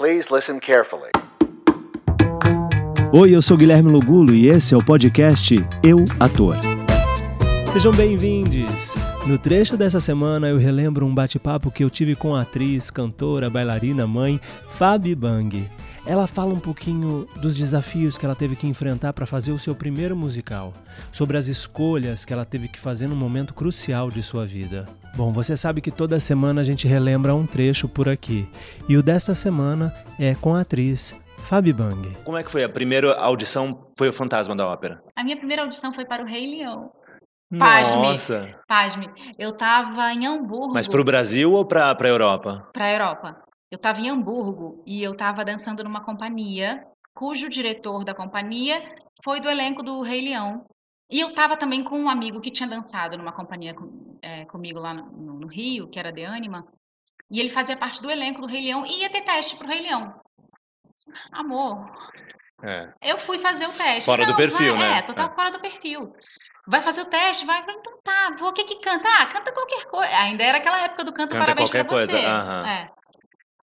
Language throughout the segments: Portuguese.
Please listen carefully. Oi, eu sou Guilherme Lugulo e esse é o podcast Eu Ator. Sejam bem-vindos! No trecho dessa semana eu relembro um bate-papo que eu tive com a atriz, cantora, bailarina, mãe, Fabi Bang. Ela fala um pouquinho dos desafios que ela teve que enfrentar para fazer o seu primeiro musical, sobre as escolhas que ela teve que fazer num momento crucial de sua vida. Bom, você sabe que toda semana a gente relembra um trecho por aqui, e o desta semana é com a atriz Fabi Bang. Como é que foi? A primeira audição foi o Fantasma da Ópera? A minha primeira audição foi para o Rei Leão. Pasme. Nossa! Pasme, eu tava em Hamburgo. Mas pro Brasil ou pra, pra Europa? Pra Europa. Eu tava em Hamburgo e eu tava dançando numa companhia, cujo diretor da companhia foi do elenco do Rei Leão. E eu tava também com um amigo que tinha dançado numa companhia com- é, comigo lá no, no- Rio, que era de Anima. E ele fazia parte do elenco do Rei Leão e ia ter teste pro Rei Leão. Amor, É. eu fui fazer o teste. Fora do Não, perfil, vai, né? É, total É. fora do perfil. Vai fazer o teste? Vai. Falei, então tá, vou. O que que canta? Ah, canta qualquer coisa. Ainda era aquela época do canto Canta parabéns pra qualquer você. coisa. É.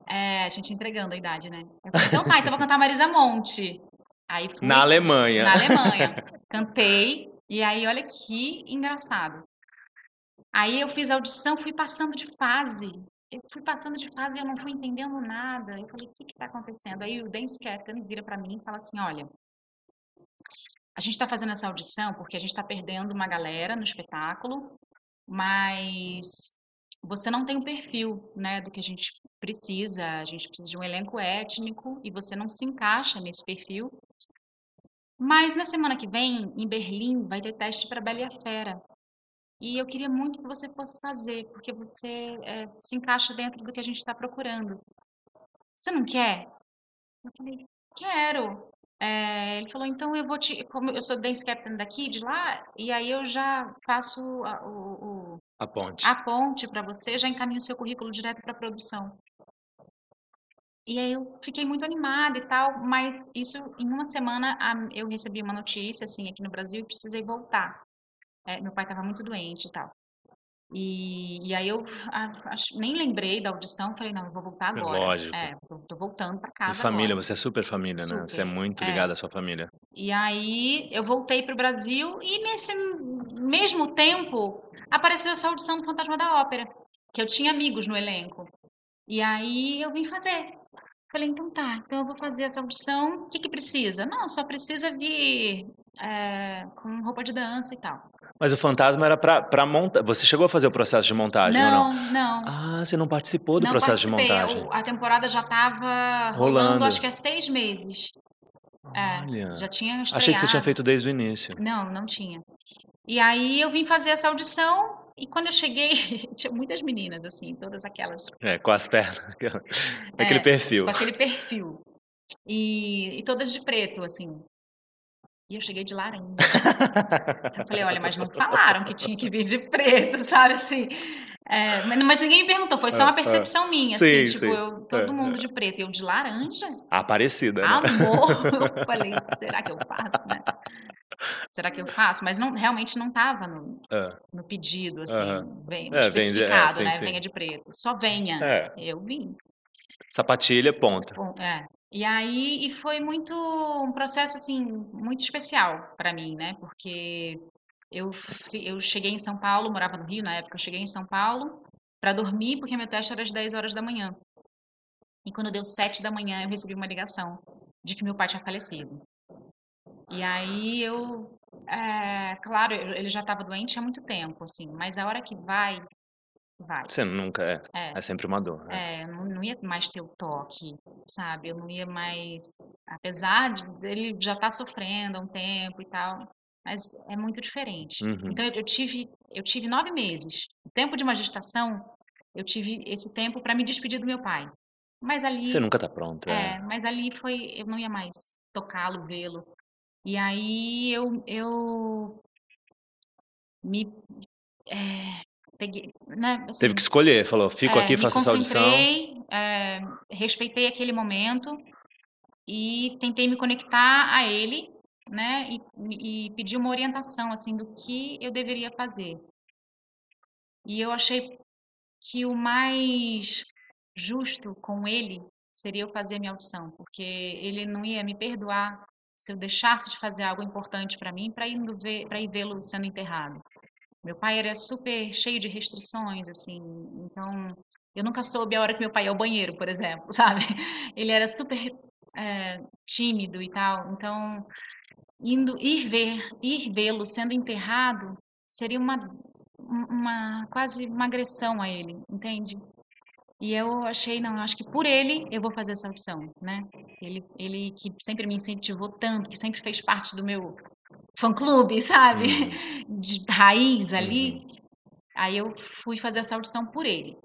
É, a gente entregando a idade, né? Falei, então tá, então vou cantar Marisa Monte. Aí fui Na Alemanha. na Alemanha. Cantei, e aí olha que engraçado. Aí eu fiz a audição, fui passando de fase. Eu fui passando de fase e eu não fui entendendo nada. Eu falei, o que está acontecendo? Aí o dance captain vira para mim e fala assim, olha, a gente está fazendo essa audição porque a gente está perdendo uma galera no espetáculo, mas você não tem o perfil, né, do que a gente precisa. A gente precisa de um elenco étnico e você não se encaixa nesse perfil. Mas na semana que vem, em Berlim, vai ter teste para Bela e a Fera. E eu queria muito que você fosse fazer, porque você eh, se encaixa dentro do que a gente está procurando. Você não quer? Eu falei, quero. Eh, ele falou, então eu vou te. Como eu sou dance captain daqui, de lá, e aí eu já faço a, o, o- A ponte. a ponte para você, já encaminho o seu currículo direto para a produção. E aí eu fiquei muito animada e tal, mas isso em uma semana eu recebi uma notícia assim aqui no Brasil e precisei voltar. É, meu pai estava muito doente e tal. E, e aí eu ah, acho- nem lembrei da audição, falei não, eu vou voltar É agora. lógico. É, eu tô voltando para E casa família, agora. você é super família, né? Você é Super, muito é. ligada à sua família. E aí eu voltei para o Brasil e nesse mesmo tempo apareceu essa audição do Fantasma da Ópera, que eu tinha amigos no elenco. E aí eu vim fazer. Falei, então tá, então eu vou fazer essa audição. O que que precisa? Não, só precisa vir é, com roupa de dança e tal. Mas o fantasma era pra, pra montar. Você chegou a fazer o processo de montagem ou não? Não, não. Ah, você não participou do não processo de participei. montagem. O- A temporada já estava Rolando. rolando, acho que há seis meses. É, Olha. já tinha estreado. Achei que você tinha feito desde o início. Não, não tinha. E aí eu vim fazer essa audição e quando eu cheguei, tinha muitas meninas, assim, todas aquelas É, com as pernas. Aquele É, perfil. com aquele perfil. E, e todas de preto, assim. E eu cheguei de laranja. Eu falei, olha, mas não falaram que tinha que vir de preto, sabe assim? É, mas, ninguém me perguntou, foi só Ah, uma ah. percepção minha, Sim, assim, tipo, sim. eu, todo É, mundo de preto, e eu de laranja? Aparecida, né? Amor! Eu falei, será que eu faço, né? Será que eu faço? Mas não, realmente não estava no, É. no pedido, assim, Aham. bem, É, vem de- é, especificado, sim, né? sim. Venha de preto. Só venha. É. Eu vim. Sapatilha, ponto. Bom, é. E aí, e foi muito um processo assim muito especial para mim, né? Porque eu eu cheguei em São Paulo, morava no Rio na época, eu cheguei em São Paulo para dormir, porque meu teste era às 10 horas da manhã. E quando deu 7 da manhã, eu recebi uma ligação de que meu pai tinha falecido. E aí eu, é, claro, ele já estava doente há muito tempo, assim, mas a hora que vai, vai. Você nunca é. É. É sempre uma dor. né? É, eu não, não ia mais ter o toque, sabe? Eu não ia mais. Apesar de ele já estar sofrendo há um tempo e tal, mas é muito diferente. Uhum. Então, eu, tive, eu tive nove meses. O tempo de uma gestação, eu tive esse tempo para me despedir do meu pai. Mas ali. Você nunca tá pronto. É, É. mas ali foi. Eu não ia mais tocá-lo, vê-lo. E aí eu, eu me. é, peguei. Né, assim, Teve que escolher, falou, fico é, aqui, faço essa audição. é, respeitei aquele momento e tentei me conectar a ele, né? E, e pedir uma orientação assim do que eu deveria fazer. E eu achei que o mais justo com ele seria eu fazer a minha audição, porque ele não ia me perdoar se eu deixasse de fazer algo importante para mim para ir, ir vê-lo sendo enterrado. Meu pai era super cheio de restrições, assim, então eu nunca soube a hora que meu pai ia ao banheiro, por exemplo, sabe? Ele era super é, tímido e tal, então indo ir ver, ir vê-lo sendo enterrado seria uma, uma quase uma agressão a ele, entende? E eu achei, não, eu acho que por ele eu vou fazer essa opção, né? Ele, ele que sempre me incentivou tanto, que sempre fez parte do meu fã-clube, sabe? Uhum. De raiz ali. Uhum. Aí eu fui fazer essa audição por ele.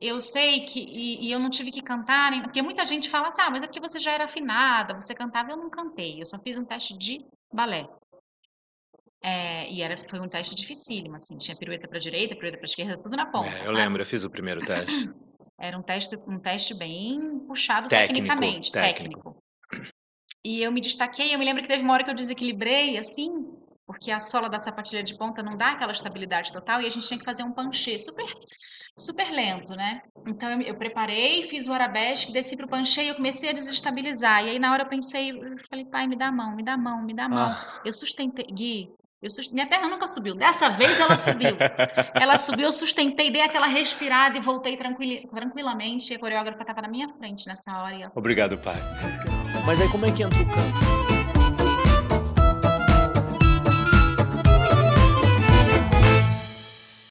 Eu sei que, e, e, eu não tive que cantar, porque muita gente fala assim, ah, mas é porque você já era afinada, você cantava, eu não cantei, eu só fiz um teste de balé. É, e era, foi um teste dificílimo, assim, tinha pirueta para direita, pirueta para esquerda, tudo na ponta. É, eu sabe? lembro, eu fiz o primeiro teste. Era um teste, um teste bem puxado técnico, tecnicamente, técnico. técnico. E eu me destaquei, eu me lembro que teve uma hora que eu desequilibrei, assim, porque a sola da sapatilha de ponta não dá aquela estabilidade total, e a gente tinha que fazer um panchê super, super lento, né? Então eu, eu preparei, fiz o arabesque, desci pro panchê e eu comecei a desestabilizar. E aí na hora eu pensei, eu falei, pai, me dá a mão, me dá a mão, me dá a mão. Ah. Eu sustentei, Gui, eu sust... Minha perna nunca subiu. Dessa vez ela subiu. ela subiu, eu sustentei, dei aquela respirada e voltei tranquil... tranquilamente. E a coreógrafa estava na minha frente nessa hora. Obrigado, pai. Mas aí como é que entra o canto?